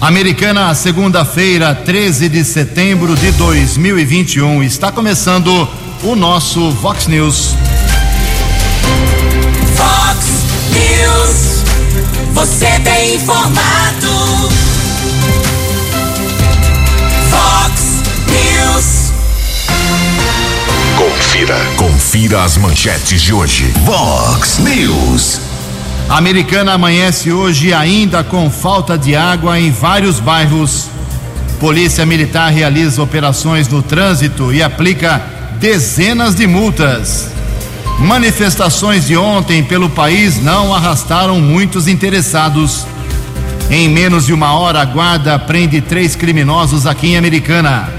Americana, segunda-feira, 13 de setembro de 2021. Está começando o nosso Vox News. Vox News. Você tem informado. Vox News. Confira. Confira as manchetes de hoje. Vox News. A Americana amanhece hoje ainda com falta de água em vários bairros. Polícia Militar realiza operações no trânsito e aplica dezenas de multas. Manifestações de ontem pelo país não arrastaram muitos interessados. Em menos de uma hora, a guarda prende três criminosos aqui em Americana.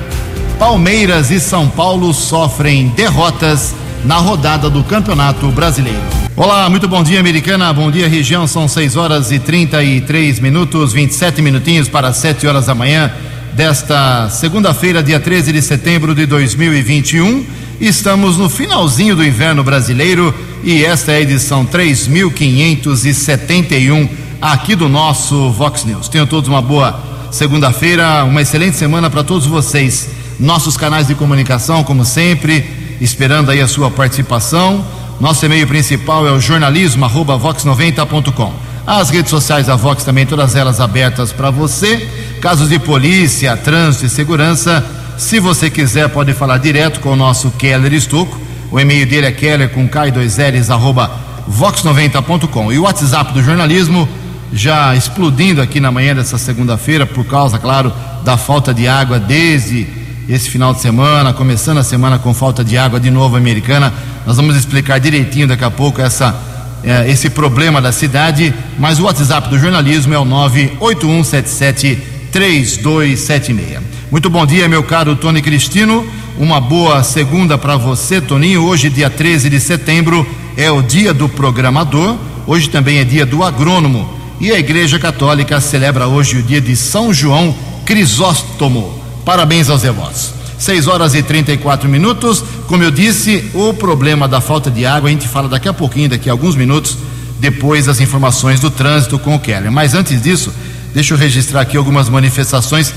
Palmeiras e São Paulo sofrem derrotas na rodada do Campeonato Brasileiro. Olá, muito bom dia, Americana. Bom dia, região. São 6 horas e 33 minutos, 27 minutinhos para 7 horas da manhã desta segunda-feira, dia 13 de setembro de 2021. Estamos no finalzinho do inverno brasileiro e esta é a edição 3571 aqui do nosso Vox News. Tenham todos uma boa segunda-feira, uma excelente semana para todos vocês. Nossos canais de comunicação, como sempre, esperando aí a sua participação. Nosso e-mail principal é o jornalismo@vox90.com. As redes sociais da Vox também, todas elas abertas para você. Casos de polícia, trânsito e segurança, se você quiser, pode falar direto com o nosso Keller Estocco. O e-mail dele é keller com k2ls arroba vox90.com. E o WhatsApp do jornalismo já explodindo aqui na manhã dessa segunda-feira, por causa, claro, da falta de água desde esse final de semana, começando a semana com falta de água de novo americana. Nós vamos explicar direitinho daqui a pouco essa, é, esse problema da cidade, mas o WhatsApp do jornalismo é o 981773276. Muito bom dia, meu caro Tony Cristino. Uma boa segunda para você, Toninho. Hoje, dia 13 de setembro, é o dia do programador. Hoje também é dia do agrônomo. E a Igreja Católica celebra hoje o dia de São João Crisóstomo. Parabéns aos devotos. 6 horas e 34 minutos. Como eu disse, o problema da falta de água a gente fala daqui a pouquinho, daqui a alguns minutos, depois das informações do trânsito com o Keller. Mas antes disso, deixa eu registrar aqui algumas manifestações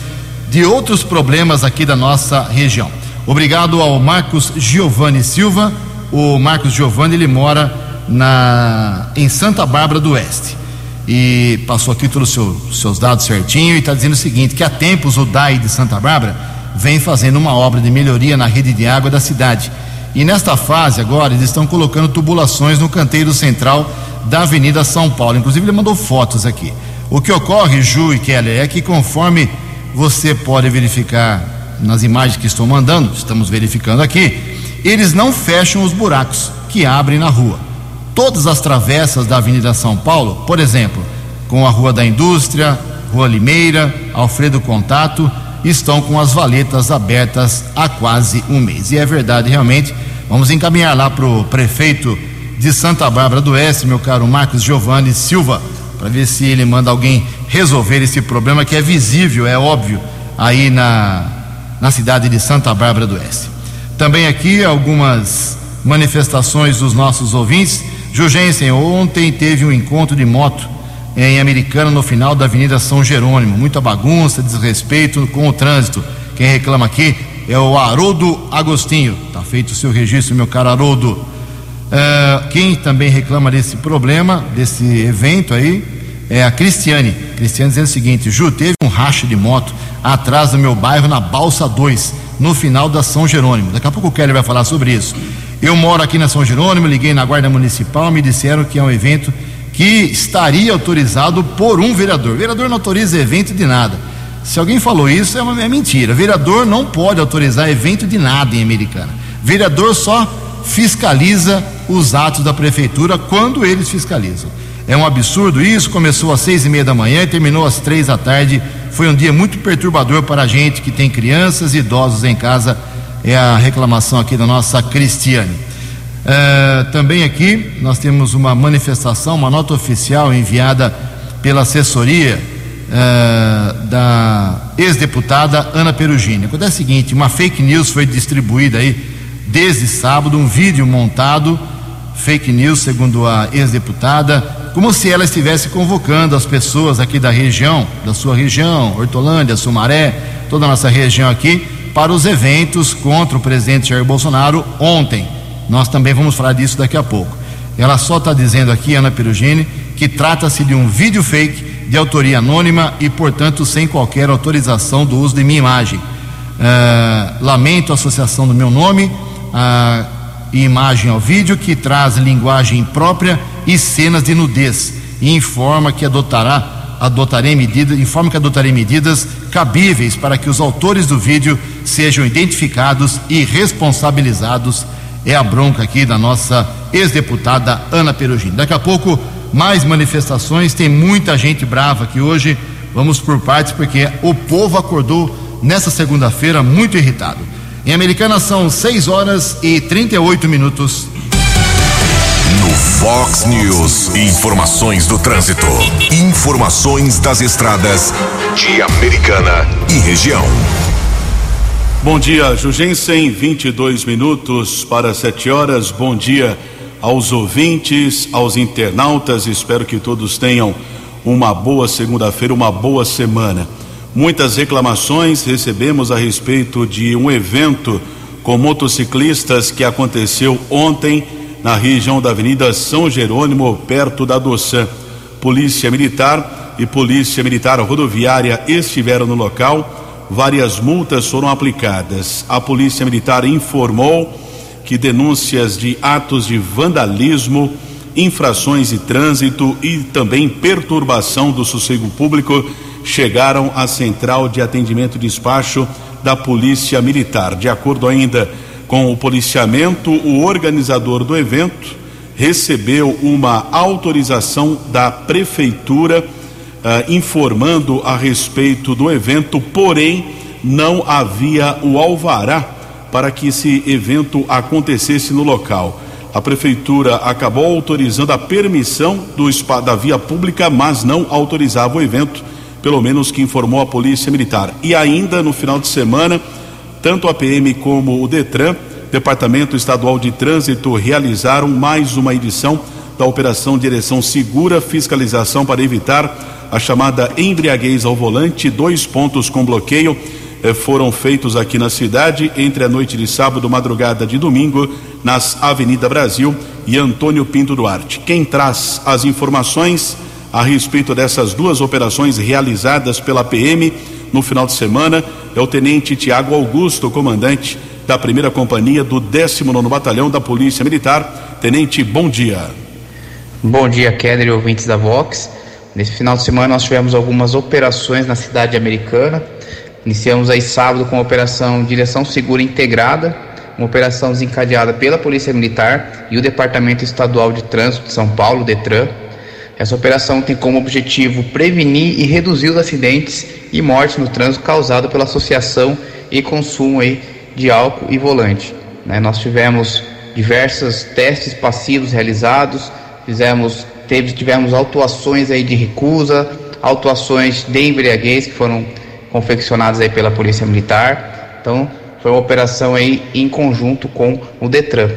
de outros problemas aqui da nossa região. Obrigado ao Marcos Giovanni Silva. O Marcos Giovanni ele mora na em Santa Bárbara do Oeste e passou aqui todos os seu, seus dados certinho e está dizendo o seguinte: que há tempos o DAI de Santa Bárbara vem fazendo uma obra de melhoria na rede de água da cidade. E nesta fase agora eles estão colocando tubulações no canteiro central da Avenida São Paulo. Inclusive ele mandou fotos aqui. O que ocorre, Ju e Keller, é que conforme você pode verificar nas imagens que estou mandando, estamos verificando aqui, eles não fecham os buracos que abrem na rua. Todas as travessas da Avenida São Paulo, por exemplo, com a Rua da Indústria, Rua Limeira, Alfredo Contato, estão com as valetas abertas há quase um mês. E é verdade, realmente. Vamos encaminhar lá para o prefeito de Santa Bárbara do Oeste, meu caro Marcos Giovanni Silva, para ver se ele manda alguém resolver esse problema que é visível, é óbvio, aí na, na cidade de Santa Bárbara do Oeste. Também aqui algumas manifestações dos nossos ouvintes. Jugensen, ontem teve um encontro de moto em Americana no final da Avenida São Jerônimo. Muita bagunça, desrespeito com o trânsito. Quem reclama aqui é o Haroldo Agostinho. Tá feito o seu registro, meu caro Haroldo. Uh, quem também reclama desse problema, desse evento aí, é a Cristiane. Cristiane dizendo o seguinte: Ju, teve um racha de moto atrás do meu bairro na Balsa 2, no final da São Jerônimo. Daqui a pouco o Kelly vai falar sobre isso. Eu moro aqui na São Jerônimo, liguei na Guarda Municipal, me disseram que é um evento que estaria autorizado por um vereador. O vereador não autoriza evento de nada. Se alguém falou isso, é, uma, é mentira. Vereador não pode autorizar evento de nada em Americana. Vereador só fiscaliza os atos da prefeitura quando eles fiscalizam. É um absurdo isso. Começou às seis e meia da manhã e terminou às três da tarde. Foi um dia muito perturbador para a gente que tem crianças e idosos em casa. É a reclamação aqui da nossa Cristiane. É, também aqui nós temos uma manifestação, uma nota oficial enviada pela assessoria é, da ex-deputada Ana Perugini. Acontece o seguinte: uma fake news foi distribuída aí desde sábado, um vídeo montado, fake news, segundo a ex-deputada, como se ela estivesse convocando as pessoas aqui da região, da sua região, Hortolândia, Sumaré, toda a nossa região aqui, para os eventos contra o presidente Jair Bolsonaro ontem. Nós também vamos falar disso daqui a pouco. Ela só está dizendo aqui, Ana Perugini, que trata-se de um vídeo fake de autoria anônima e, portanto, sem qualquer autorização do uso de minha imagem. Uh, lamento a associação do meu nome uh, e imagem ao vídeo que traz linguagem própria e cenas de nudez e informa que adotará adotarei medidas informa que adotarei medidas cabíveis para que os autores do vídeo sejam identificados e responsabilizados é a bronca aqui da nossa ex-deputada Ana Perugini. Daqui a pouco, mais manifestações, tem muita gente brava aqui hoje. Vamos por partes, porque o povo acordou nessa segunda-feira muito irritado. Em Americana são 6 horas e 38 minutos. Fox News, informações do trânsito. Informações das estradas de Americana e região. Bom dia, Jugensen, 22 minutos para 7 horas. Bom dia aos ouvintes, aos internautas. Espero que todos tenham uma boa segunda-feira, uma boa semana. Muitas reclamações recebemos a respeito de um evento com motociclistas que aconteceu ontem na região da Avenida São Jerônimo, perto da Doçã. Polícia Militar e Polícia Militar Rodoviária estiveram no local várias multas foram aplicadas. A Polícia Militar informou que denúncias de atos de vandalismo, infrações de trânsito e também perturbação do sossego público chegaram à central de atendimento e despacho da Polícia Militar. De acordo ainda com o policiamento, o organizador do evento recebeu uma autorização da prefeitura uh, informando a respeito do evento, porém não havia o alvará para que esse evento acontecesse no local. A prefeitura acabou autorizando a permissão do da via pública, mas não autorizava o evento, pelo menos que informou a Polícia Militar. E ainda no final de semana, tanto a PM como o Detran, Departamento Estadual de Trânsito, realizaram mais uma edição da Operação Direção Segura Fiscalização para evitar a chamada embriaguez ao volante, dois pontos com bloqueio eh, foram feitos aqui na cidade entre a noite de sábado e madrugada de domingo nas Avenida Brasil e Antônio Pinto Duarte. Quem traz as informações a respeito dessas duas operações realizadas pela PM no final de semana é o tenente Tiago Augusto, comandante da primeira companhia do 19 Batalhão da Polícia Militar. Tenente, bom dia. Bom dia, Keller e ouvintes da Vox. Nesse final de semana nós tivemos algumas operações na cidade americana. Iniciamos aí sábado com a operação Direção Segura Integrada, uma operação desencadeada pela Polícia Militar e o Departamento Estadual de Trânsito de São Paulo, DETRAN. Essa operação tem como objetivo prevenir e reduzir os acidentes e mortes no trânsito causados pela associação e consumo aí de álcool e volante. Né? Nós tivemos diversos testes passivos realizados, fizemos Teve, tivemos autuações aí de recusa, autuações de embriaguez que foram confeccionadas aí pela Polícia Militar. Então, foi uma operação aí em conjunto com o Detran.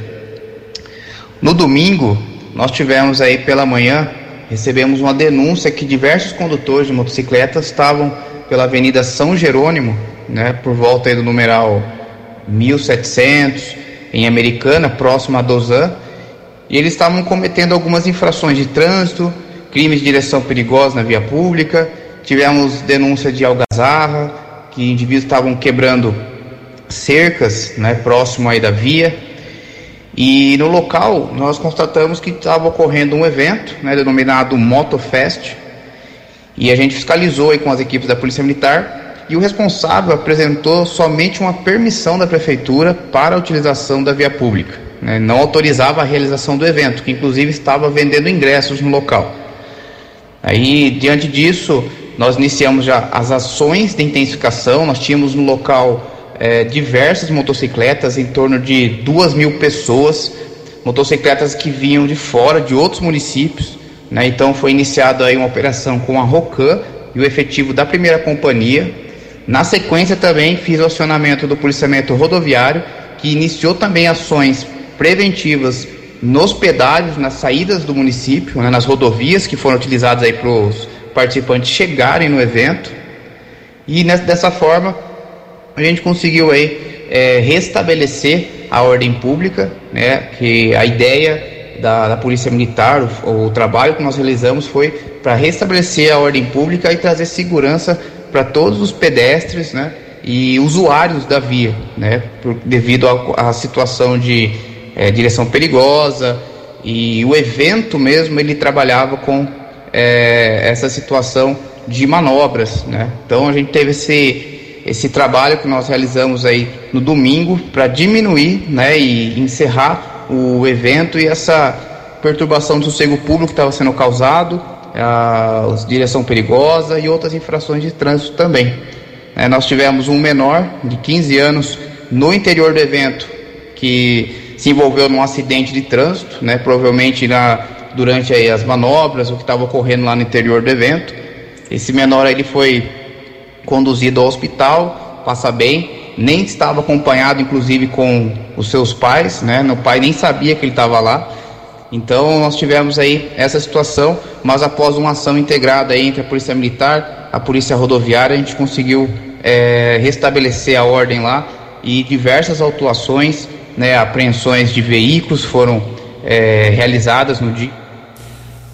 No domingo, nós tivemos aí pela manhã, recebemos uma denúncia que diversos condutores de motocicletas estavam pela Avenida São Jerônimo, né, por volta do numeral 1700, em Americana, próximo a Dozan, e eles estavam cometendo algumas infrações de trânsito, crimes de direção perigosa na via pública, tivemos denúncia de algazarra, que indivíduos estavam quebrando cercas, né, próximo aí da via. E no local nós constatamos que estava ocorrendo um evento, né, denominado Motofest, e a gente fiscalizou aí com as equipes da Polícia Militar e o responsável apresentou somente uma permissão da prefeitura para a utilização da via pública né, não autorizava a realização do evento, que inclusive estava vendendo ingressos no local. Aí, diante disso, nós iniciamos já as ações de intensificação, nós tínhamos no local é, diversas motocicletas, em torno de duas mil pessoas, motocicletas que vinham de fora, de outros municípios, né, então foi iniciada aí uma operação com a ROCAN e o efetivo da primeira companhia. Na sequência também fiz o acionamento do policiamento rodoviário, que iniciou também ações preventivas nos pedágios, nas saídas do município, né, nas rodovias que foram utilizadas aí para os participantes chegarem no evento. E nessa, dessa forma a gente conseguiu aí é, restabelecer a ordem pública, né, que a ideia da, da Polícia Militar, o, o, trabalho que nós realizamos foi para restabelecer a ordem pública e trazer segurança para todos os pedestres, né, e usuários da via, né, por, devido à situação de é, direção perigosa e o evento mesmo ele trabalhava com é, essa situação de manobras, né? Então a gente teve esse esse trabalho que nós realizamos aí no domingo para diminuir, né, e encerrar o evento e essa perturbação do sossego público que estava sendo causado, a direção perigosa e outras infrações de trânsito também. É, nós tivemos um menor de 15 anos no interior do evento que se envolveu num acidente de trânsito, né, provavelmente na, durante aí, as manobras, o que estava ocorrendo lá no interior do evento. Esse menor ele foi conduzido ao hospital, passa bem, nem estava acompanhado, inclusive, com os seus pais, né? Meu pai nem sabia que ele estava lá. Então nós tivemos aí essa situação, mas após uma ação integrada entre a Polícia Militar, a Polícia Rodoviária, a gente conseguiu é, restabelecer a ordem lá e diversas autuações, né, apreensões de veículos foram é, realizadas no dia.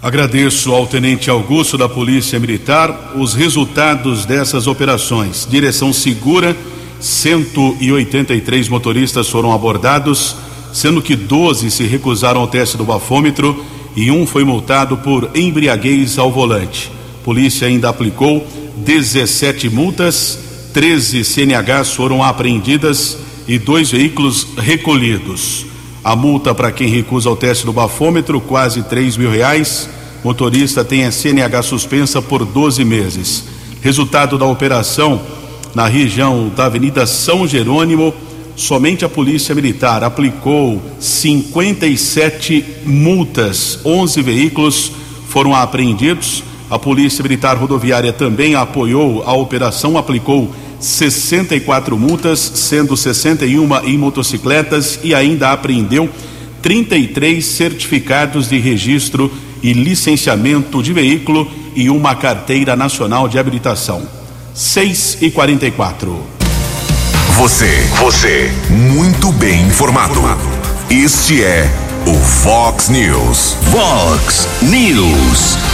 Agradeço ao Tenente Augusto da Polícia Militar os resultados dessas operações. Direção segura, 183 motoristas foram abordados sendo que 12 se recusaram ao teste do bafômetro e um foi multado por embriaguez ao volante. Polícia ainda aplicou 17 multas, 13 CNHs foram apreendidas e dois veículos recolhidos. A multa para quem recusa o teste do bafômetro, quase 3 mil reais. Motorista tem a CNH suspensa por 12 meses. Resultado da operação na região da Avenida São Jerônimo somente a Polícia Militar aplicou 57 multas, 11 veículos foram apreendidos. A Polícia Militar Rodoviária também apoiou a operação, aplicou 64 multas, sendo 61 em motocicletas e ainda apreendeu 33 certificados de registro e licenciamento de veículo e uma carteira nacional de habilitação. 6 e 44. Você, você, muito bem informado. Este é o Fox News. Fox News.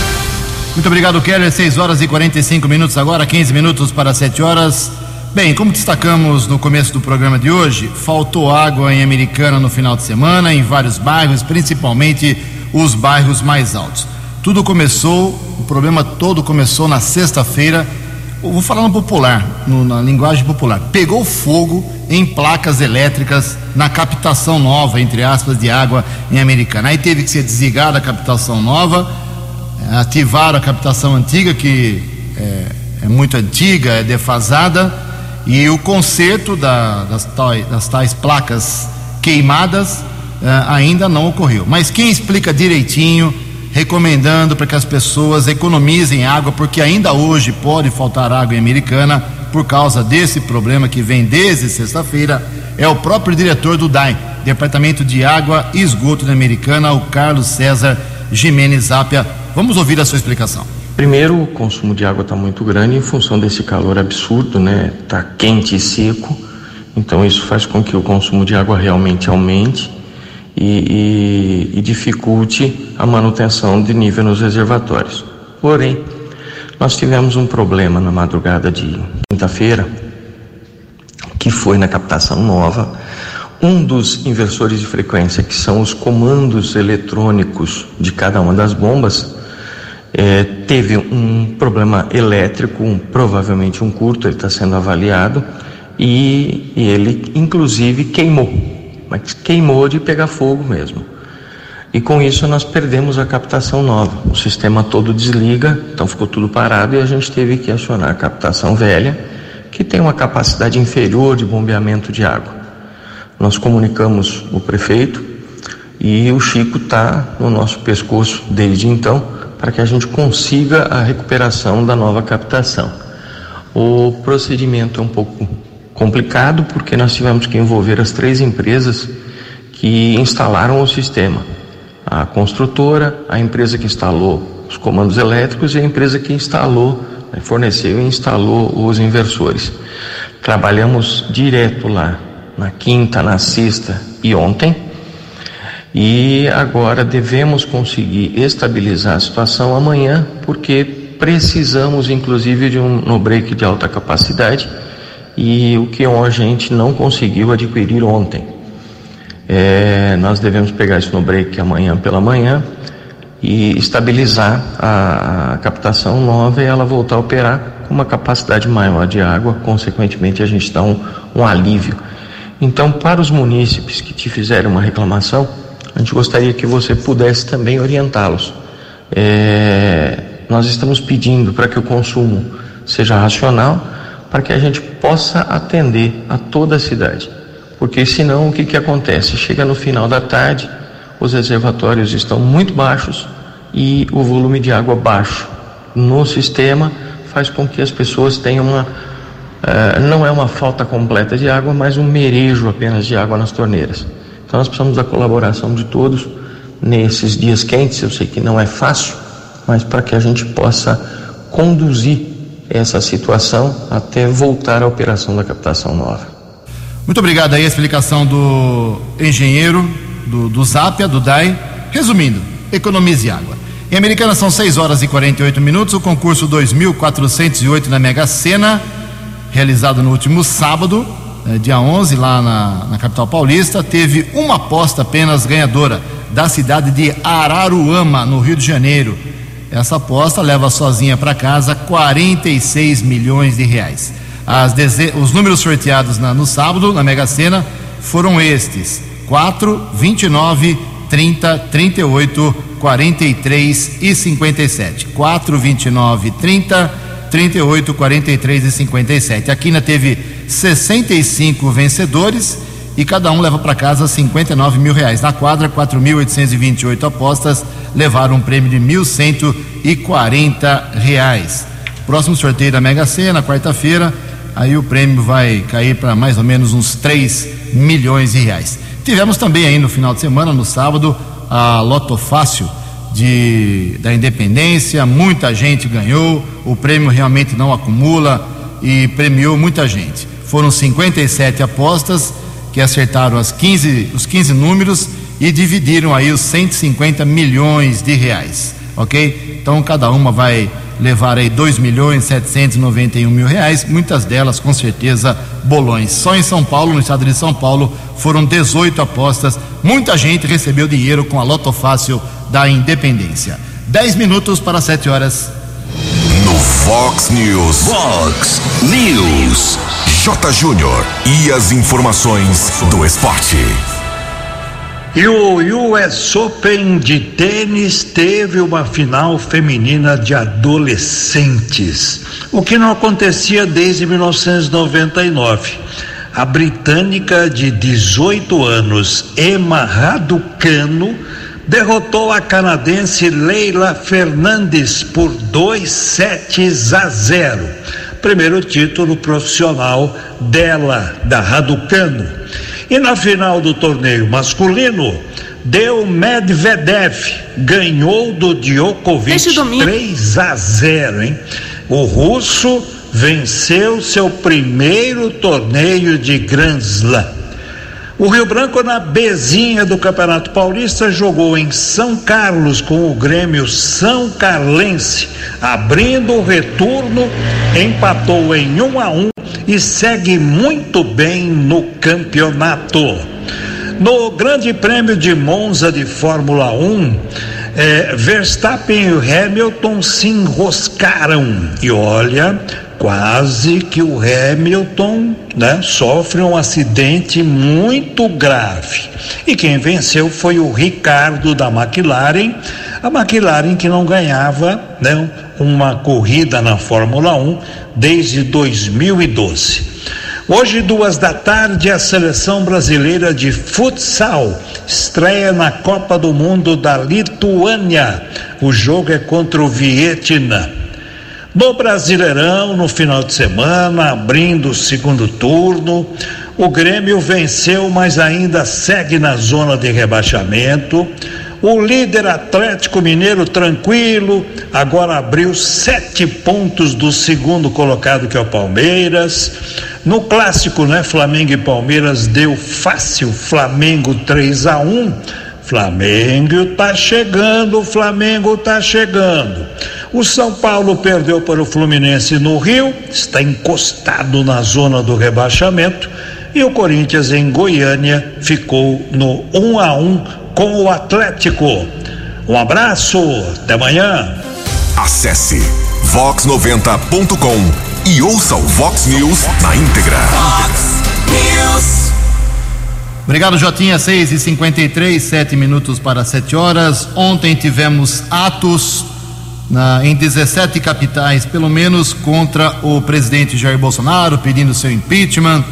Muito obrigado, Keller. 6 horas e 45 minutos agora, 15 minutos para 7 horas. Bem, como destacamos no começo do programa de hoje, faltou água em Americana no final de semana, em vários bairros, principalmente os bairros mais altos. Tudo começou, o problema todo começou na sexta-feira, vou falar no popular, no, na linguagem popular, pegou fogo em placas elétricas na captação nova, entre aspas, de água em Americana. Aí teve que ser desligada a captação nova, ativaram a captação antiga, que é, é muito antiga, é defasada, e o conserto da, das, tais, das, tais, placas queimadas é, ainda não ocorreu. Mas quem explica direitinho recomendando para que as pessoas economizem água, porque ainda hoje pode faltar água em Americana por causa desse problema que vem desde sexta-feira. É o próprio diretor do DAI, Departamento de Água e Esgoto da Americana, o Carlos César Jimenez Apia. Vamos ouvir a sua explicação. Primeiro, o consumo de água está muito grande em função desse calor absurdo, né? Está quente e seco, então isso faz com que o consumo de água realmente aumente e, e, e dificulte a manutenção de nível nos reservatórios. Porém, nós tivemos um problema na madrugada de quinta-feira, que foi na captação nova. Um dos inversores de frequência, que são os comandos eletrônicos de cada uma das bombas, é, teve um problema elétrico, um, provavelmente um curto, ele está sendo avaliado, e, e ele inclusive queimou mas queimou de pegar fogo mesmo. E com isso nós perdemos a captação nova. O sistema todo desliga, então ficou tudo parado e a gente teve que acionar a captação velha, que tem uma capacidade inferior de bombeamento de água. Nós comunicamos o prefeito e o Chico está no nosso pescoço desde então para que a gente consiga a recuperação da nova captação. O procedimento é um pouco complicado porque nós tivemos que envolver as três empresas que instalaram o sistema. a construtora, a empresa que instalou os comandos elétricos e a empresa que instalou, né, forneceu e instalou os inversores. Trabalhamos direto lá, na quinta, na sexta e ontem, e agora devemos conseguir estabilizar a situação amanhã, porque precisamos inclusive de um no break de alta capacidade e o que a gente não conseguiu adquirir ontem. É, nós devemos pegar isso no break amanhã pela manhã e estabilizar a, a, captação nova e ela voltar a operar com uma capacidade maior de água, consequentemente a gente dá um, um alívio. Então, para os munícipes que te fizerem uma reclamação, a gente gostaria que você pudesse também orientá-los. É, nós estamos pedindo para que o consumo seja racional, para que a gente possa atender a toda a cidade. Porque senão o que, que acontece? Chega no final da tarde, os reservatórios estão muito baixos e o volume de água baixo no sistema faz com que as pessoas tenham uma. Uh, não é uma falta completa de água, mas um merejo apenas de água nas torneiras. Então nós precisamos da colaboração de todos nesses dias quentes. Eu sei que não é fácil, mas para que a gente possa conduzir essa situação até voltar à operação da captação nova. Muito obrigado aí a explicação do engenheiro do, do Zapia, do DAI. Resumindo, economize água. Em Americana são 6 horas e 48 minutos. O concurso 2408 na Mega Sena, realizado no último sábado, é, dia 11, lá na, na capital paulista, teve uma aposta apenas ganhadora, da cidade de Araruama, no Rio de Janeiro. Essa aposta leva sozinha para casa 46 milhões de reais. Deze... Os números sorteados na, no sábado, na Mega Sena, foram estes: 4, 29, 30, 38, 43 e 57. 4, 29, 30, 38, 43 e 57. A Quina teve 65 vencedores e cada um leva para casa 59 mil reais. Na quadra, 4.828 apostas levaram um prêmio de 1.140 reais. Próximo sorteio da Mega Sena, quarta-feira, aí o prêmio vai cair para mais ou menos uns 3 milhões de reais. Tivemos também aí no final de semana, no sábado, a Loto Fácil de, da Independência, muita gente ganhou, o prêmio realmente não acumula e premiou muita gente. Foram 57 apostas que acertaram as 15, os 15 números e dividiram aí os 150 milhões de reais, ok? Então cada uma vai levar aí 2 milhões 791 mil reais, muitas delas com certeza bolões. Só em São Paulo, no estado de São Paulo, foram 18 apostas. Muita gente recebeu dinheiro com a Loto Fácil da Independência. 10 minutos para 7 horas. No Fox News. Fox News. Júnior. E as informações do esporte. E o US Open de tênis teve uma final feminina de adolescentes, o que não acontecia desde 1999. A britânica de 18 anos, Emma Raducano, derrotou a canadense Leila Fernandes por 2 sets a 0. Primeiro título profissional dela, da Raducano. E na final do torneio masculino, deu Medvedev, ganhou do Djokovic 3 a 0, hein? O russo venceu seu primeiro torneio de Grand Slam. O Rio Branco, na Bezinha do Campeonato Paulista, jogou em São Carlos com o Grêmio São Carlense, abrindo o retorno, empatou em 1 a 1 e segue muito bem no campeonato. No Grande Prêmio de Monza de Fórmula 1, eh, Verstappen e Hamilton se enroscaram e olha, quase que o Hamilton né, sofre um acidente muito grave. E quem venceu foi o Ricardo da McLaren, a McLaren que não ganhava né, uma corrida na Fórmula 1 desde 2012. Hoje, duas da tarde, a seleção brasileira de futsal estreia na Copa do Mundo da Lituânia. O jogo é contra o Vietnã. No Brasileirão, no final de semana, abrindo o segundo turno, o Grêmio venceu, mas ainda segue na zona de rebaixamento. O líder Atlético Mineiro tranquilo, agora abriu sete pontos do segundo colocado que é o Palmeiras. No clássico, né? Flamengo e Palmeiras deu fácil, Flamengo 3 a 1. Flamengo tá chegando, Flamengo tá chegando. O São Paulo perdeu para o Fluminense no Rio, está encostado na zona do rebaixamento. E o Corinthians em Goiânia ficou no 1 a 1 com o Atlético. Um abraço, até amanhã. Acesse vox90.com e ouça o Vox News na íntegra. Fox News. Obrigado, Jotinha. 6 e 53 sete minutos para 7 horas. Ontem tivemos atos na, em 17 capitais, pelo menos, contra o presidente Jair Bolsonaro, pedindo seu impeachment.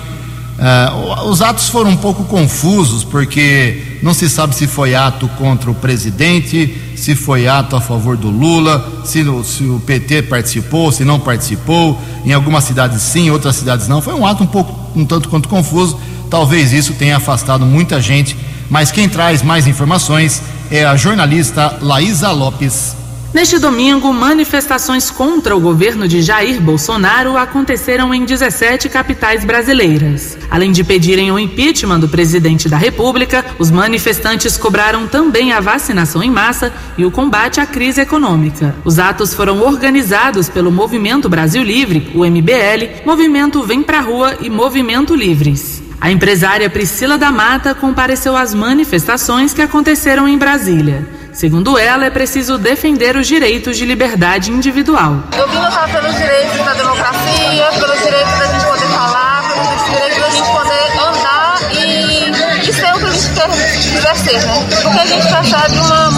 Uh, os atos foram um pouco confusos, porque não se sabe se foi ato contra o presidente, se foi ato a favor do Lula, se, se o PT participou, se não participou. Em algumas cidades sim, em outras cidades não. Foi um ato um pouco, um tanto quanto confuso. Talvez isso tenha afastado muita gente. Mas quem traz mais informações é a jornalista Laísa Lopes. Neste domingo, manifestações contra o governo de Jair Bolsonaro aconteceram em 17 capitais brasileiras. Além de pedirem o impeachment do presidente da República, os manifestantes cobraram também a vacinação em massa e o combate à crise econômica. Os atos foram organizados pelo Movimento Brasil Livre, o MBL, Movimento Vem Pra Rua e Movimento Livres. A empresária Priscila da Mata compareceu às manifestações que aconteceram em Brasília. Segundo ela, é preciso defender os direitos de liberdade individual. Eu vim lutar pelos direitos da democracia, pelos direitos da gente poder falar, pelos direitos da gente poder andar e, e ser o que a gente quer, quiser ser, né? Porque a gente percebe uma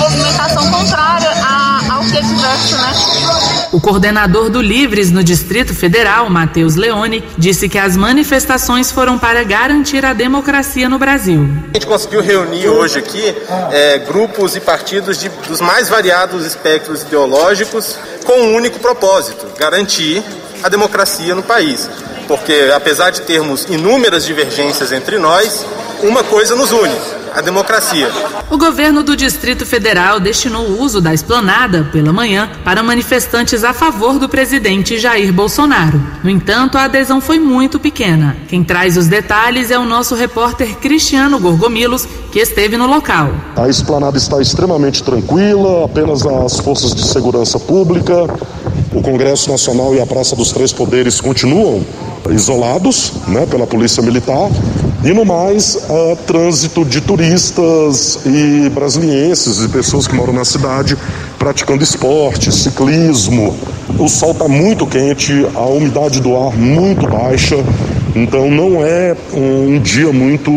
diverso, né? O coordenador do Livres no Distrito Federal, Matheus Leone, disse que as manifestações foram para garantir a democracia no Brasil. A gente conseguiu reunir hoje aqui é, grupos e partidos de, dos mais variados espectros ideológicos com um único propósito: garantir a democracia no país. Porque, apesar de termos inúmeras divergências entre nós, uma coisa nos une: a democracia. O governo do Distrito Federal destinou o uso da esplanada pela manhã para manifestantes a favor do presidente Jair Bolsonaro. No entanto, a adesão foi muito pequena. Quem traz os detalhes é o nosso repórter Cristiano Gorgomilos, que esteve no local. A esplanada está extremamente tranquila, apenas as forças de segurança pública, o Congresso Nacional e a Praça dos Três Poderes continuam isolados né, pela Polícia Militar. E no mais, uh, trânsito de turistas e brasilienses e pessoas que moram na cidade praticando esporte, ciclismo. O sol está muito quente, a umidade do ar muito baixa, então não é um dia muito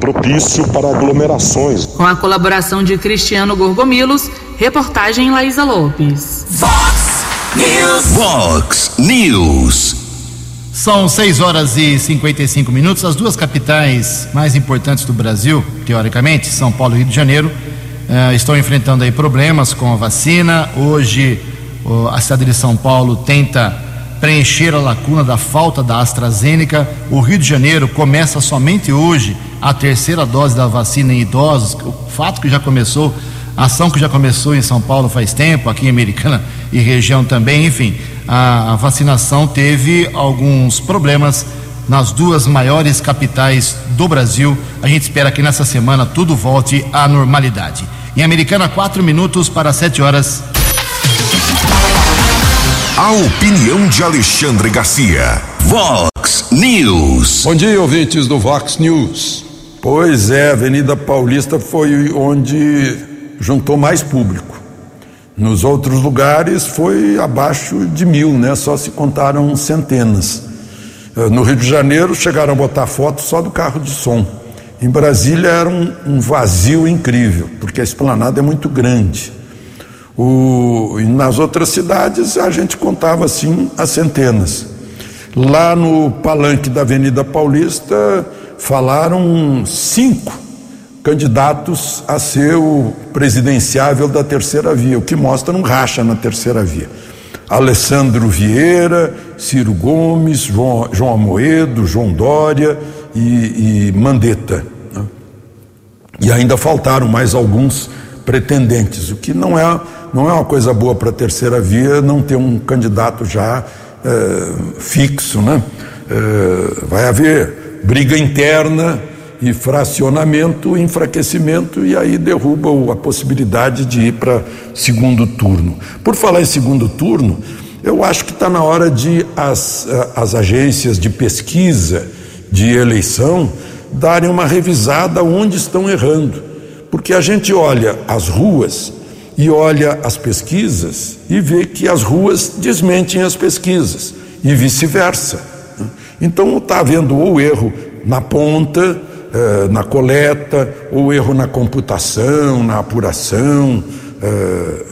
propício para aglomerações. Com a colaboração de Cristiano Gorgomilos, reportagem Laísa Lopes. Fox News. Vox News. São 6 horas e 55 minutos. As duas capitais mais importantes do Brasil, teoricamente, São Paulo e Rio de Janeiro, eh, estão enfrentando aí problemas com a vacina. Hoje, oh, a cidade de São Paulo tenta preencher a lacuna da falta da AstraZeneca. O Rio de Janeiro começa somente hoje a terceira dose da vacina em idosos. O fato que já começou, a ação que já começou em São Paulo faz tempo, aqui em Americana e região também, enfim a, vacinação teve alguns problemas nas duas maiores capitais do Brasil. A gente espera que nessa semana tudo volte à normalidade. Em Americana, quatro minutos para sete horas. A opinião de Alexandre Garcia. Vox News. Bom dia, ouvintes do Vox News. Pois é, a Avenida Paulista foi onde juntou mais público. Nos outros lugares foi abaixo de mil, né? Só se contaram centenas. Eh, no Rio de Janeiro chegaram a botar foto só do carro de som. Em Brasília era um, um vazio incrível, porque a esplanada é muito grande. O, e nas outras cidades a gente contava assim as centenas. Lá no palanque da Avenida Paulista falaram cinco candidatos a ser o presidenciável da terceira via, o que mostra um racha na terceira via. Alessandro Vieira, Ciro Gomes, João, João Amoedo, João Dória e, e Mandetta. Né? E ainda faltaram mais alguns pretendentes, o que não é, não é uma coisa boa para a terceira via não ter um candidato já é, fixo. Né? É, vai haver briga interna e fracionamento, enfraquecimento, e aí derruba a possibilidade de ir para segundo turno. Por falar em segundo turno, eu acho que está na hora de as, as agências de pesquisa de eleição darem uma revisada onde estão errando. Porque a gente olha as ruas e olha as pesquisas e vê que as ruas desmentem as pesquisas e vice-versa. Então está havendo ou erro na ponta, eh, na coleta, ou erro na computação, na apuração, eh,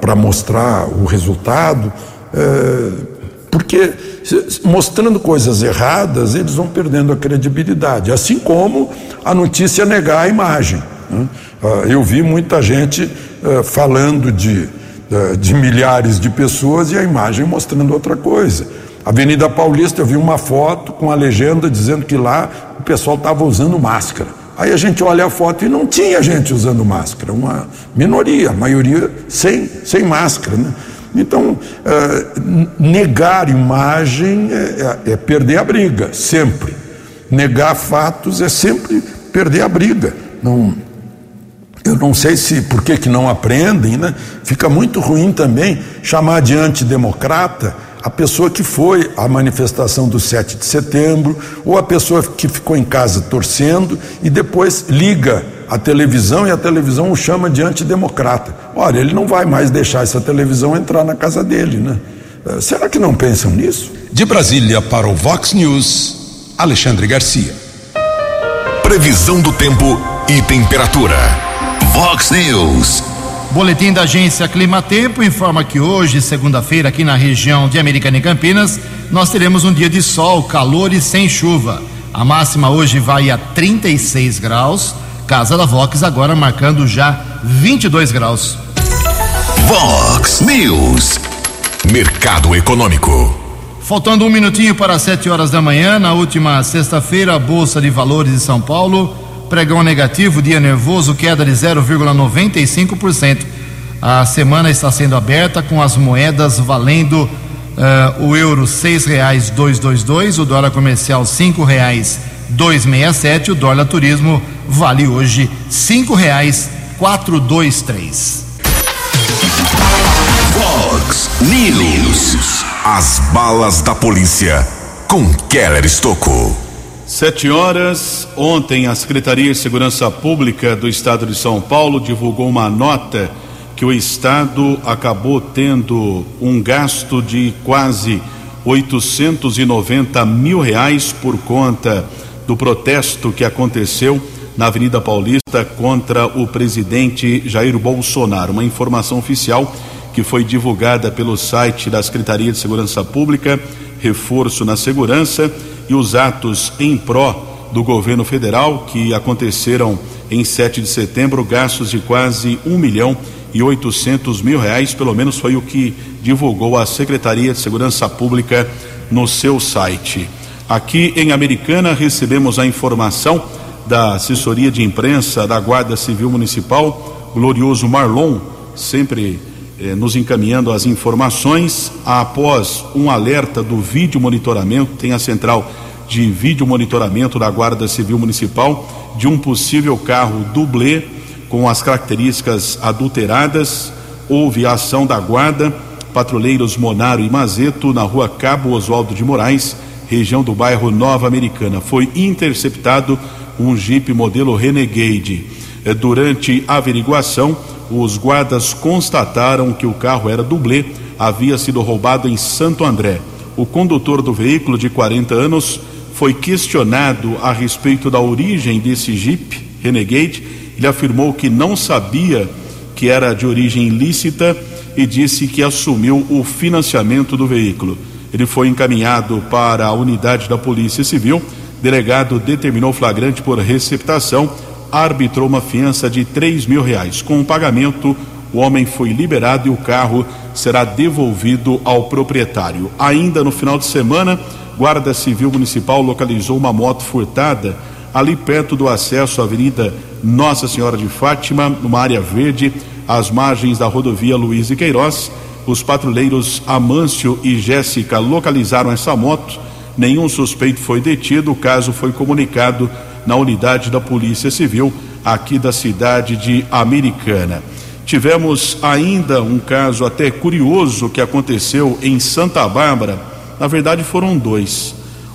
para mostrar o resultado. Eh, porque mostrando coisas erradas, eles vão perdendo a credibilidade, assim como a notícia negar a imagem. Né? Ah, eu vi muita gente falando de, de milhares de pessoas e a imagem mostrando outra coisa. Avenida Paulista, eu vi uma foto com a legenda dizendo que lá o pessoal estava usando máscara. Aí a gente olha a foto e não tinha gente usando máscara, uma minoria, a maioria sem, sem máscara. Né? Então, uh, negar imagem é, é, é, perder a briga, sempre. Negar fatos é sempre perder a briga. Não, eu não sei se por que, que não aprendem, né? Fica muito ruim também chamar de antidemocrata a pessoa que foi à manifestação do 7 de setembro, ou a pessoa que ficou em casa torcendo e depois liga a televisão e a televisão o chama de antidemocrata. Olha, ele não vai mais deixar essa televisão entrar na casa dele, né? Eh, será que não pensam nisso? De Brasília para o Vox News, Alexandre Garcia. Previsão do tempo e temperatura. Vox News. Boletim da agência Climatempo informa que hoje, segunda-feira, aqui na região de Americana e Campinas, nós teremos um dia de sol, calor e sem chuva. A máxima hoje vai a 36 graus. Casa da Vox agora marcando já 22 graus. Vox News. Mercado Econômico. Faltando um minutinho para 7 horas da manhã, na última sexta-feira, a Bolsa de Valores de São Paulo pregão negativo, dia nervoso, queda de 0,95%. A semana está sendo aberta com as moedas valendo uh, o euro seis reais dois, dois, dois, o dólar comercial cinco reais dois meia sete, o dólar turismo vale hoje cinco reais quatro dois três. Fox News. As balas da polícia com Keller Estocou. Sete horas. Ontem, a Secretaria de Segurança Pública do Estado de São Paulo divulgou uma nota que o Estado acabou tendo um gasto de quase 890 mil reais por conta do protesto que aconteceu na Avenida Paulista contra o presidente Jair Bolsonaro. Uma informação oficial que foi divulgada pelo site da Secretaria de Segurança Pública, Reforço na Segurança e os atos em pró do governo federal que aconteceram em 7 de setembro, gastos de quase um milhão e oitocentos mil reais, pelo menos foi o que divulgou a Secretaria de Segurança Pública no seu site. Aqui em Americana recebemos a informação da assessoria de imprensa da Guarda Civil Municipal, glorioso Marlon, sempre eh, nos encaminhando as informações. Após um alerta do vídeo monitoramento, tem a central de vídeo monitoramento da Guarda Civil Municipal de um possível carro dublê com as características adulteradas. Houve a ação da Guarda, patrulheiros Monaro e Mazeto, na rua Cabo Oswaldo de Moraes, região do bairro Nova Americana. Foi interceptado um Jeep modelo Renegade. Eh, durante a averiguação, os guardas constataram que o carro era dublê, havia sido roubado em Santo André. O condutor do veículo, de 40 anos, foi questionado a respeito da origem desse Jeep Renegade. Ele afirmou que não sabia que era de origem ilícita e disse que assumiu o financiamento do veículo. Ele foi encaminhado para a unidade da Polícia Civil. Delegado determinou flagrante por receptação arbitrou uma fiança de três mil reais. Com o pagamento, o homem foi liberado e o carro será devolvido ao proprietário. Ainda no final de semana, Guarda Civil Municipal localizou uma moto furtada ali perto do acesso à Avenida Nossa Senhora de Fátima, numa área verde, às margens da rodovia Luiz e Queiroz. Os patrulheiros Amâncio e Jéssica localizaram essa moto. Nenhum suspeito foi detido. O caso foi comunicado na unidade da Polícia Civil aqui da cidade de Americana. Tivemos ainda um caso até curioso que aconteceu em Santa Bárbara. Na verdade, foram dois.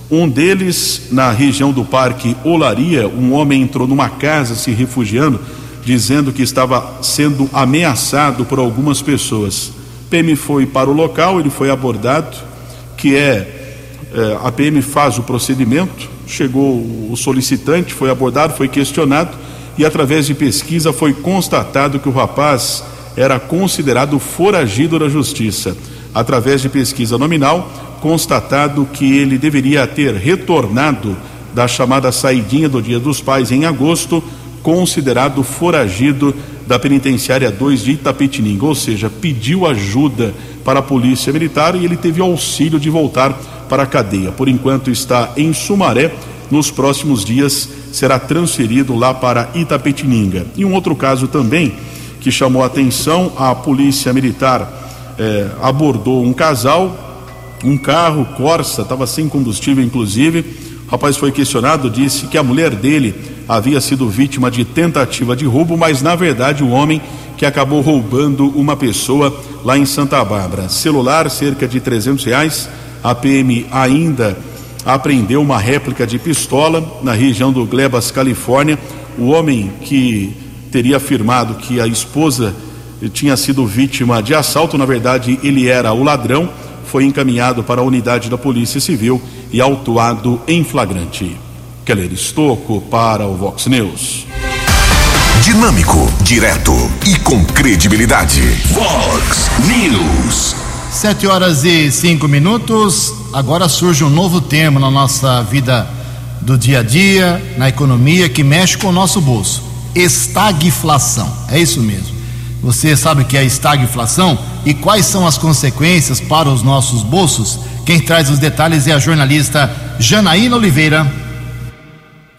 Um deles, na região do Parque Olaria, um homem entrou numa casa se refugiando, dizendo que estava sendo ameaçado por algumas pessoas. PM foi para o local, ele foi abordado, que é, é a PM faz o procedimento, chegou o solicitante, foi abordado, foi questionado e através de pesquisa foi constatado que o rapaz era considerado foragido da justiça. Através de pesquisa nominal, constatado que ele deveria ter retornado da chamada saidinha do Dia dos Pais em agosto, considerado foragido da penitenciária 2 de Itapetininga, ou seja, pediu ajuda para a polícia militar e ele teve auxílio de voltar para a cadeia. Por enquanto está em Sumaré, nos próximos dias será transferido lá para Itapetininga. E um outro caso também que chamou a atenção, a polícia militar eh, abordou um casal, um carro Corsa, estava sem combustível inclusive. O rapaz foi questionado, disse que a mulher dele havia sido vítima de tentativa de roubo, mas na verdade o homem que acabou roubando uma pessoa lá em Santa Bárbara. Celular, cerca de 300 reais. A PM ainda apreendeu uma réplica de pistola na região do Glebas, Califórnia. O homem que teria afirmado que a esposa tinha sido vítima de assalto, na verdade, ele era o ladrão, foi encaminhado para a unidade da Polícia Civil e autuado em flagrante. Keller Estocco para o Vox News. Dinâmico, direto e com credibilidade. Vox News. Sete horas e cinco minutos. Agora surge um novo tema na nossa vida do dia a dia, na economia, que mexe com o nosso bolso: estagflação. É isso mesmo. Você sabe o que é estagflação e quais são as consequências para os nossos bolsos? Quem traz os detalhes é a jornalista Janaína Oliveira.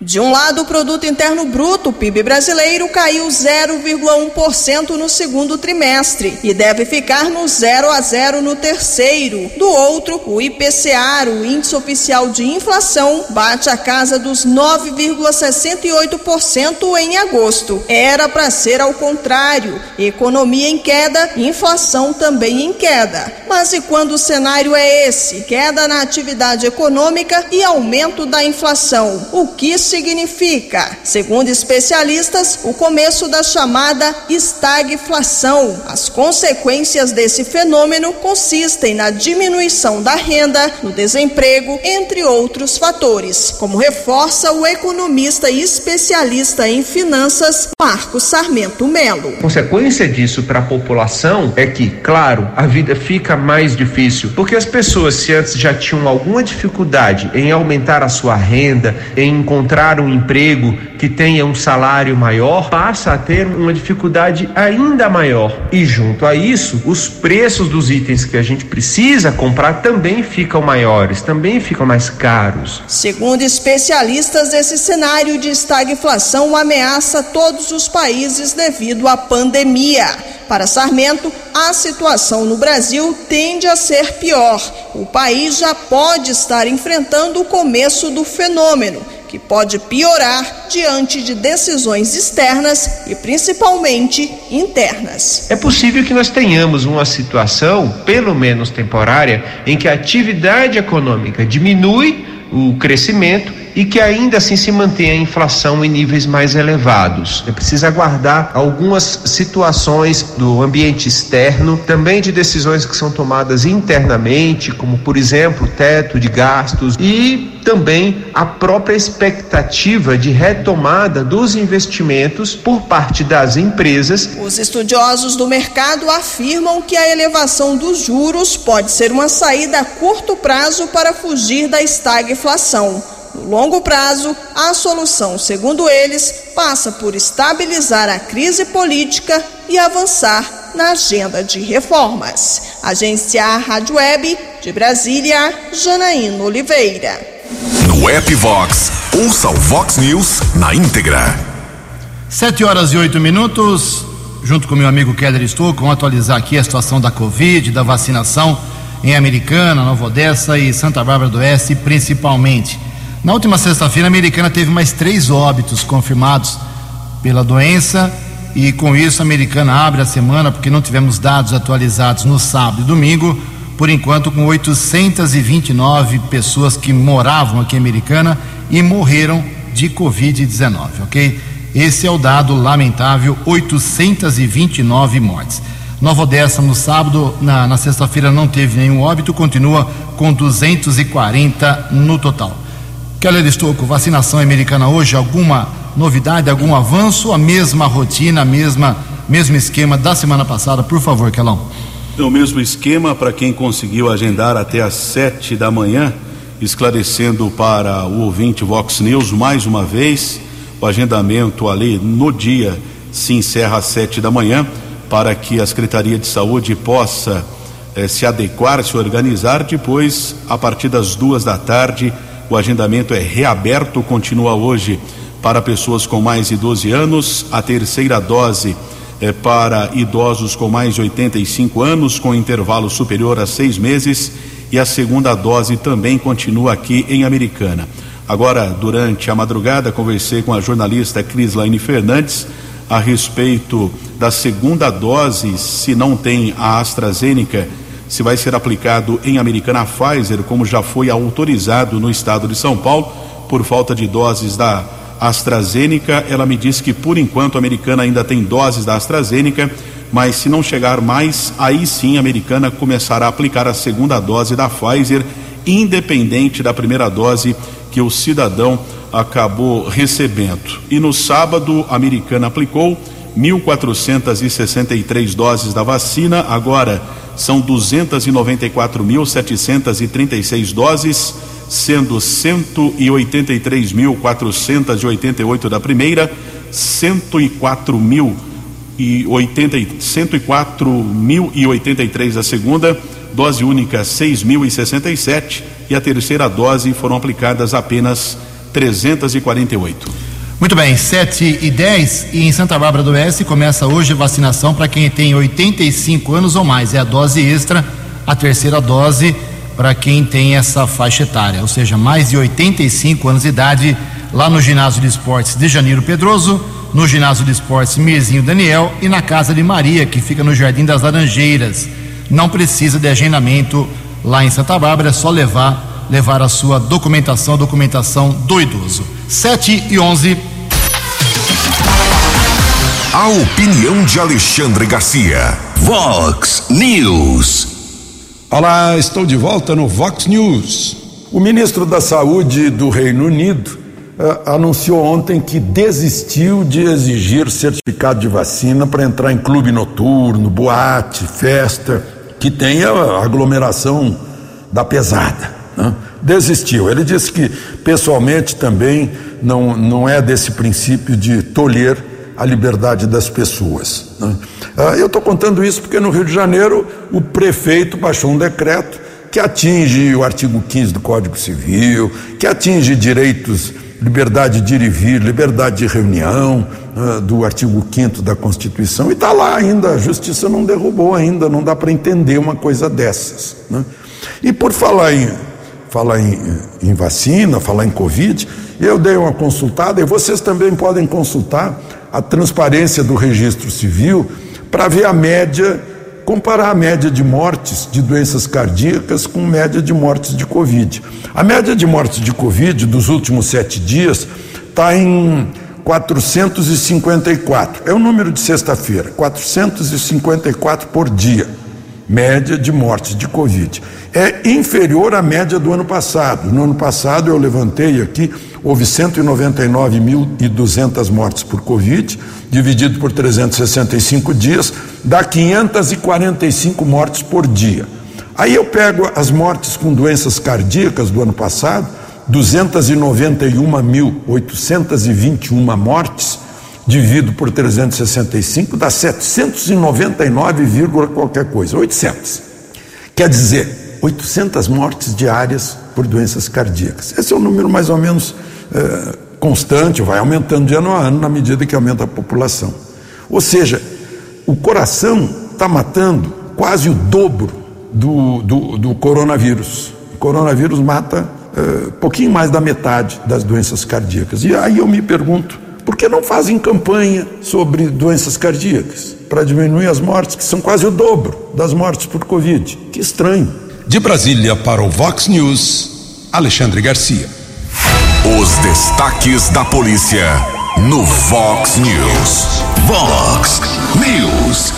De um lado, o produto interno bruto, o PIB brasileiro, caiu 0,1% no segundo trimestre e deve ficar no 0 a 0 no terceiro. Do outro, o IPCA, o índice oficial de inflação, bate a casa dos 9,68% em agosto. Era para ser ao contrário: economia em queda, inflação também em queda. Mas e quando o cenário é esse? Queda na atividade econômica e aumento da inflação. O que se significa, segundo especialistas, o começo da chamada estagflação. As consequências desse fenômeno consistem na diminuição da renda, no desemprego, entre outros fatores, como reforça o economista e especialista em finanças Marcos Sarmento Melo. Consequência disso para a população é que, claro, a vida fica mais difícil, porque as pessoas, se antes já tinham alguma dificuldade em aumentar a sua renda, em encontrar encontrar um emprego que tenha um salário maior, passa a ter uma dificuldade ainda maior. E junto a isso, os preços dos itens que a gente precisa comprar também ficam maiores, também ficam mais caros. Segundo especialistas, esse cenário de estagflação ameaça todos os países devido à pandemia. Para Sarmento, a situação no Brasil tende a ser pior. O país já pode estar enfrentando o começo do fenômeno que pode piorar diante de decisões externas e principalmente internas. É possível que nós tenhamos uma situação, pelo menos temporária, em que a atividade econômica diminui o crescimento e que ainda assim se mantenha a inflação em níveis mais elevados. É preciso aguardar algumas situações do ambiente externo, também de decisões que são tomadas internamente, como por exemplo, teto de gastos e também a própria expectativa de retomada dos investimentos por parte das empresas. Os estudiosos do mercado afirmam que a elevação dos juros pode ser uma saída a curto prazo para fugir da estagflação. No longo prazo, a solução, segundo eles, passa por estabilizar a crise política e avançar na agenda de reformas. Agência Rádio Web de Brasília, Janaína Oliveira. No app Vox, ouça o Vox News na íntegra. Sete horas e oito minutos, junto com meu amigo Keller Estouco, vamos atualizar aqui a situação da Covid, da vacinação em Americana, Nova Odessa e Santa Bárbara do Oeste, principalmente. Na última sexta-feira, a Americana teve mais três óbitos confirmados pela doença e com isso a Americana abre a semana, porque não tivemos dados atualizados no sábado e domingo, por enquanto com 829 pessoas que moravam aqui em Americana e morreram de Covid-19, ok? Esse é o dado lamentável, 829 mortes. Nova Odessa no sábado, na, na sexta-feira não teve nenhum óbito, continua com 240 no total. Keller Estocco, vacinação americana hoje, alguma novidade, algum avanço, a mesma rotina, a mesma, mesmo esquema da semana passada, por favor, Kelão. É o mesmo esquema para quem conseguiu agendar até às sete da manhã, esclarecendo para o ouvinte Vox News mais uma vez, o agendamento ali no dia se encerra às sete da manhã, para que a Secretaria de Saúde possa eh, se adequar, se organizar. Depois, a partir das duas da tarde, o agendamento é reaberto, continua hoje para pessoas com mais de 12 anos, a terceira dose é para idosos com mais de 85 anos, com intervalo superior a seis meses, e a segunda dose também continua aqui em Americana. Agora, durante a madrugada, conversei com a jornalista Crislaine Fernandes a respeito da segunda dose, se não tem a AstraZeneca, se vai ser aplicado em Americana a Pfizer, como já foi autorizado no estado de São Paulo, por falta de doses da AstraZeneca. Ela me disse que por enquanto a americana ainda tem doses da AstraZeneca, mas se não chegar mais, aí sim a americana começará a aplicar a segunda dose da Pfizer, independente da primeira dose que o cidadão acabou recebendo. E no sábado, a americana aplicou 1.463 doses da vacina, agora são 294.736 doses sendo 183.488 da primeira, 104.083 da segunda, dose única 6.067 e a terceira dose foram aplicadas apenas 348. Muito bem, 7 e 10 e em Santa Bárbara do Oeste começa hoje a vacinação para quem tem 85 anos ou mais. É a dose extra, a terceira dose para quem tem essa faixa etária, ou seja, mais de 85 anos de idade, lá no ginásio de esportes de Janeiro Pedroso, no ginásio de esportes Mirzinho Daniel e na casa de Maria, que fica no Jardim das Laranjeiras. Não precisa de agendamento lá em Santa Bárbara, é só levar levar a sua documentação, documentação do idoso. 7 e 11. A opinião de Alexandre Garcia. Vox News. Olá, estou de volta no Vox News. O ministro da Saúde do Reino Unido uh, anunciou ontem que desistiu de exigir certificado de vacina para entrar em clube noturno, boate, festa, que tenha aglomeração da pesada. Né? Desistiu. Ele disse que, pessoalmente, também não, não é desse princípio de tolher a liberdade das pessoas. Né? Ah, eu estou contando isso porque no Rio de Janeiro o prefeito baixou um decreto que atinge o artigo 15 do Código Civil, que atinge direitos, liberdade de ir e vir, liberdade de reunião, ah, do artigo 5 da Constituição, e está lá ainda, a justiça não derrubou ainda, não dá para entender uma coisa dessas. Né? E por falar em, falar em, em vacina, falar em Covid, eu dei uma consultada e vocês também podem consultar a transparência do registro civil para ver a média, comparar a média de mortes de doenças cardíacas com média de mortes de Covid. A média de mortes de Covid dos últimos sete dias está em 454. É o número de sexta-feira, 454 por dia. Média de mortes de Covid. É inferior à média do ano passado. No ano passado eu levantei aqui houve 199.200 mortes por Covid, dividido por 365 dias, dá 545 mortes por dia. Aí eu pego as mortes com doenças cardíacas do ano passado, 291.821 mortes, dividido por 365, dá 799, qualquer coisa, 800. Quer dizer, 800 mortes diárias por doenças cardíacas. Esse é um número mais ou menos é, constante, vai aumentando de ano a ano na medida que aumenta a população. Ou seja, o coração está matando quase o dobro do, do, do coronavírus. O coronavírus mata uh, pouquinho mais da metade das doenças cardíacas. E aí eu me pergunto, por que não fazem campanha sobre doenças cardíacas para diminuir as mortes, que são quase o dobro das mortes por Covid? Que estranho. De Brasília para o Vox News, Alexandre Garcia. Os destaques da polícia no Vox News. Vox News.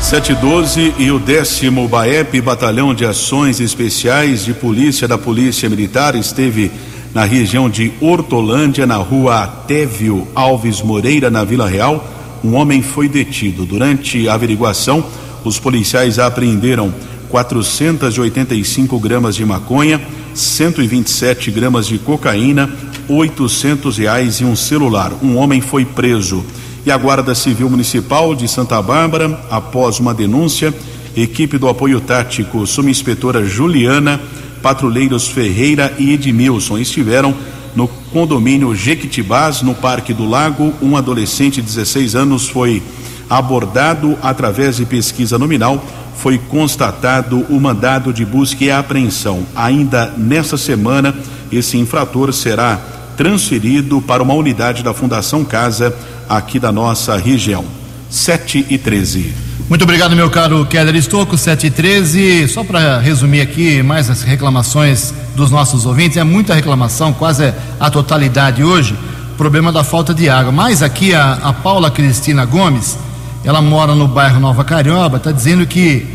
712 e o décimo BAEP, Batalhão de Ações Especiais de Polícia da Polícia Militar, esteve na região de Hortolândia, na rua Tévio Alves Moreira, na Vila Real. Um homem foi detido. Durante a averiguação, os policiais apreenderam 485 gramas de maconha, 127 gramas de cocaína, 800 reais e um celular. Um homem foi preso. E a Guarda Civil Municipal de Santa Bárbara, após uma denúncia, equipe do apoio tático, subinspetora Juliana, patrulheiros Ferreira e Edmilson estiveram no condomínio Jequitibás, no Parque do Lago. Um adolescente de 16 anos foi abordado através de pesquisa nominal. Foi constatado o mandado de busca e apreensão. Ainda nesta semana, esse infrator será transferido para uma unidade da Fundação Casa aqui da nossa região. 7 e 13. Muito obrigado, meu caro Keller Estocco, 7 e 13. Só para resumir aqui mais as reclamações dos nossos ouvintes, é muita reclamação, quase a totalidade hoje, problema da falta de água. Mas aqui a, a Paula Cristina Gomes, ela mora no bairro Nova Carioba, está dizendo que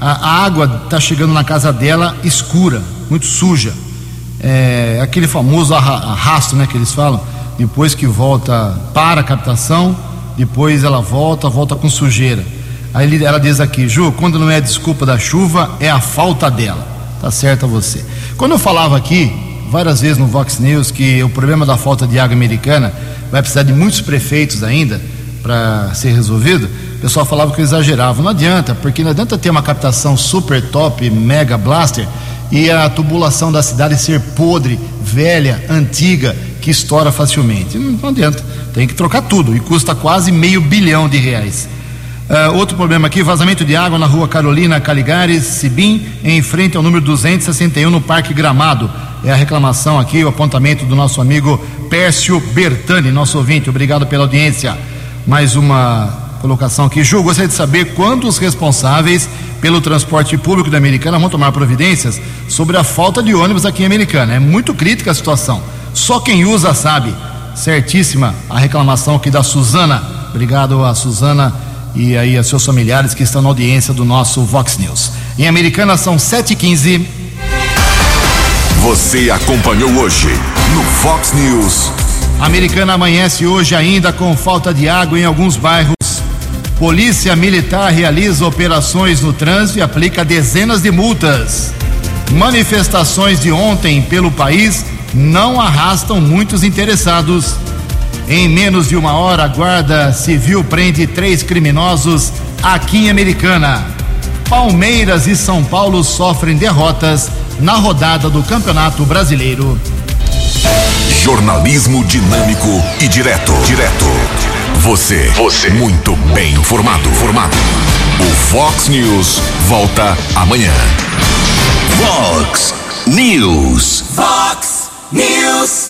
a, a água está chegando na casa dela escura, muito suja. É, aquele famoso arrasto, né, que eles falam depois que volta para a captação, depois ela volta, volta com sujeira. Aí ela diz aqui, Ju, quando não é desculpa da chuva, é a falta dela. Tá certo a você. Quando eu falava aqui, várias vezes no Vox News, que o problema da falta de água americana vai precisar de muitos prefeitos ainda para ser resolvido, o pessoal falava que eu exagerava. Não adianta, porque não adianta ter uma captação super top, mega blaster, e a tubulação da cidade ser podre, velha, antiga que estoura facilmente. Não adianta, tem que trocar tudo e custa quase meio bilhão de reais. Uh, outro problema aqui, vazamento de água na rua Carolina Caligares, Sibim, em frente ao número 261 no Parque Gramado. É a reclamação aqui, o apontamento do nosso amigo Pércio Bertani, nosso ouvinte. Obrigado pela audiência. Mais uma colocação aqui. Ju, gostaria de saber quando os responsáveis pelo transporte público da Americana vão tomar providências sobre a falta de ônibus aqui em Americana. É muito crítica a situação. Só quem usa sabe. Certíssima a reclamação aqui da Suzana. Obrigado a Suzana e aí a seus familiares que estão na audiência do nosso Vox News. Em Americana são 7h15. Você acompanhou hoje no Fox News. A Americana amanhece hoje ainda com falta de água em alguns bairros. Polícia Militar realiza operações no trânsito e aplica dezenas de multas. Manifestações de ontem pelo país não arrastam muitos interessados. Em menos de uma hora, a Guarda Civil prende três criminosos aqui em Americana. Palmeiras e São Paulo sofrem derrotas na rodada do Campeonato Brasileiro. Jornalismo dinâmico e direto. Direto. Você. Você. Muito bem informado. Formado. O Fox News volta amanhã. Fox News. Fox News.